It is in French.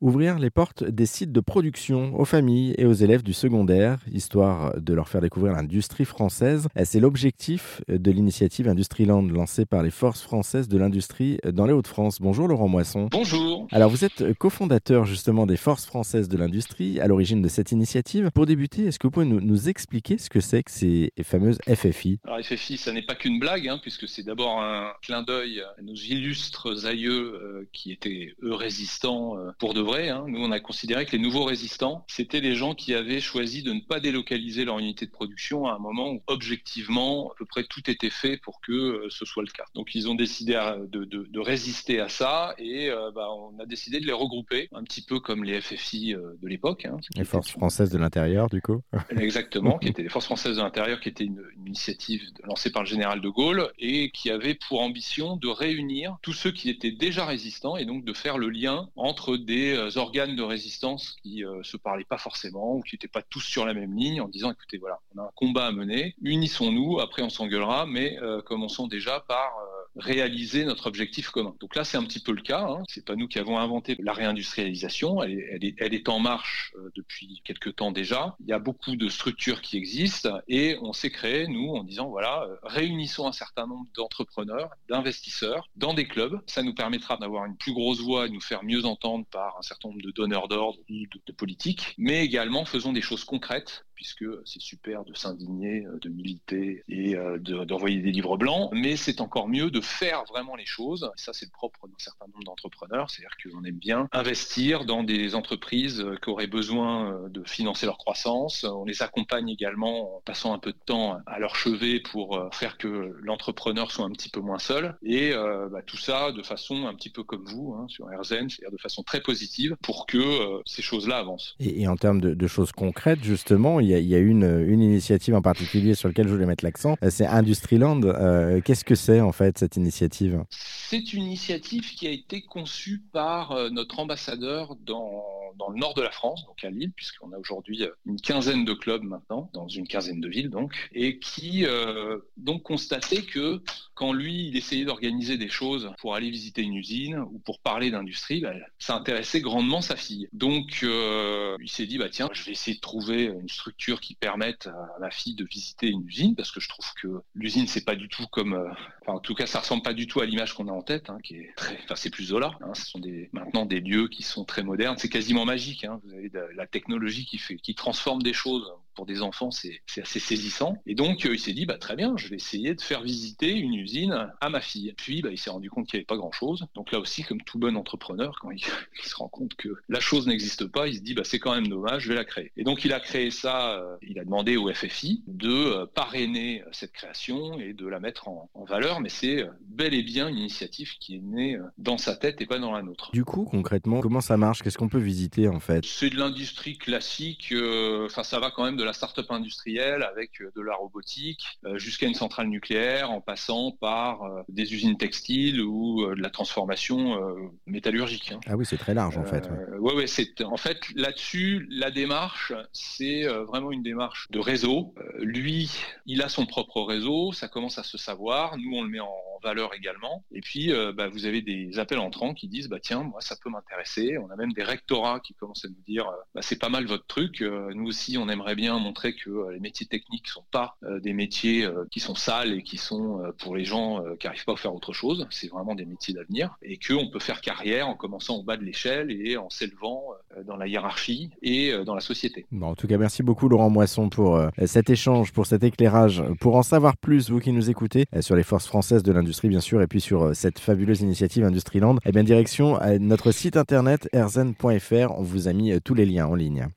Ouvrir les portes des sites de production aux familles et aux élèves du secondaire, histoire de leur faire découvrir l'industrie française. C'est l'objectif de l'initiative Industriland lancée par les forces françaises de l'industrie dans les Hauts-de-France. Bonjour Laurent Moisson. Bonjour. Alors vous êtes cofondateur justement des forces françaises de l'industrie à l'origine de cette initiative. Pour débuter, est-ce que vous pouvez nous, expliquer ce que c'est que ces fameuses FFI Alors FFI, ça n'est pas qu'une blague, hein, puisque c'est d'abord un clin d'œil à nos illustres aïeux euh, qui étaient eux résistants euh, pour de Hein. Nous, on a considéré que les nouveaux résistants, c'était les gens qui avaient choisi de ne pas délocaliser leur unité de production à un moment où, objectivement, à peu près tout était fait pour que euh, ce soit le cas. Donc, ils ont décidé de, résister à ça et euh, bah, on a décidé de les regrouper, un petit peu comme les FFI euh, de l'époque. Hein, les forces françaises de l'intérieur, du coup. Exactement, qui étaient les forces françaises de l'intérieur, qui était une, une initiative lancée par le général de Gaulle et qui avait pour ambition de réunir tous ceux qui étaient déjà résistants et donc de faire le lien entre des organes de résistance qui euh, se parlaient pas forcément ou qui n'étaient pas tous sur la même ligne en disant écoutez voilà on a un combat à mener unissons-nous après on s'engueulera mais euh, commençons déjà par réaliser notre objectif commun. Donc là, c'est un petit peu le cas. Hein. C'est pas nous qui avons inventé la réindustrialisation. Elle est, elle est, elle est en marche euh, depuis quelques temps déjà. Il y a beaucoup de structures qui existent et on s'est créé, nous, en disant voilà, euh, réunissons un certain nombre d'entrepreneurs, d'investisseurs dans des clubs. Ça nous permettra d'avoir une plus grosse voix et de nous faire mieux entendre par un certain nombre de donneurs d'ordre ou de, politiques. Mais également, faisons des choses concrètes puisque c'est super de s'indigner, euh, de militer et euh, d'envoyer des livres blancs, mais c'est encore mieux de faire vraiment les choses. ça, c'est le propre d'un certain nombre d'entrepreneurs, c'est-à-dire qu'on aime bien investir dans des entreprises euh, qui auraient besoin de financer leur croissance. On les accompagne également en passant un peu de temps à leur chevet pour faire que l'entrepreneur soit un petit peu moins seul. Et bah, tout ça de façon un petit peu comme vous hein, sur AirZen, c'est-à-dire de façon très positive pour que ces choses-là avancent. Et, en termes de, choses concrètes, justement, il y a, une, initiative en particulier sur laquelle je voulais mettre l'accent, euh, c'est Industriland. Euh, qu'est-ce que c'est en fait initiative C'est une initiative qui a été conçue par euh, notre ambassadeur dans, dans, le nord de la France, donc à Lille, puisqu'on a aujourd'hui une quinzaine de clubs maintenant, dans une quinzaine de villes donc, et qui donc constatait que quand lui, il essayait d'organiser des choses pour aller visiter une usine ou pour parler d'industrie, bah, ça intéressait grandement sa fille. Donc il s'est dit, bah tiens, je vais essayer de trouver une structure qui permettent à ma fille de visiter une usine, parce que je trouve que l'usine, c'est pas du tout comme, euh, enfin, en tout cas, ça ressemble pas du tout à l'image qu'on a en tête, hein, qui est très, enfin, c'est plus Zola. Hein, ce sont maintenant des lieux qui sont très modernes. C'est quasiment magique. Hein, vous avez de, la technologie qui fait, qui transforme des choses pour des enfants, c'est assez saisissant. Et donc, euh, il s'est dit, bah, très bien, je vais essayer de faire visiter une usine à ma fille. Puis, bah, il s'est rendu compte qu'il n'y avait pas grand-chose. Donc là aussi, comme tout bon entrepreneur, quand il, se rend compte que la chose n'existe pas, il se dit, bah, c'est quand même dommage, je vais la créer. Et donc, il a créé ça, euh, il a demandé au FFI de euh, parrainer cette création et de la mettre en, valeur, mais c'est bel et bien une initiative qui est née dans sa tête et pas dans la nôtre. Du coup, concrètement, comment ça marche? Qu'est-ce qu'on peut visiter en fait? C'est de l'industrie classique, enfin, ça va quand même de la start-up industrielle avec euh, de la robotique euh, jusqu'à une centrale nucléaire en passant par euh, des usines textiles ou de la transformation métallurgique. Hein. Ah oui, c'est très large en fait. Oui, ouais, c'est en fait là-dessus la démarche, c'est vraiment une démarche de réseau. lui, il a son propre réseau, ça commence à se savoir. Nous, on le met en valeur également. Et puis, bah, vous avez des appels entrants qui disent bah tiens, moi ça peut m'intéresser. On a même des rectorats qui commencent à nous dire bah, c'est pas mal votre truc. nous aussi, on aimerait bien montrer que euh, les métiers techniques sont pas euh, des métiers euh, qui sont sales et qui sont pour les gens qui n'arrivent pas à faire autre chose. C'est vraiment des métiers d'avenir et qu'on peut faire carrière en commençant au bas de l'échelle et en s'élevant dans la hiérarchie et dans la société. Bon, en tout cas, merci beaucoup Laurent Moisson pour cet échange, pour cet éclairage. Pour en savoir plus, vous qui nous écoutez, sur les forces françaises de l'industrie, bien sûr, et puis sur cette fabuleuse initiative Industriland, eh bien, direction notre site internet erzen.fr. On vous a mis tous les liens en ligne.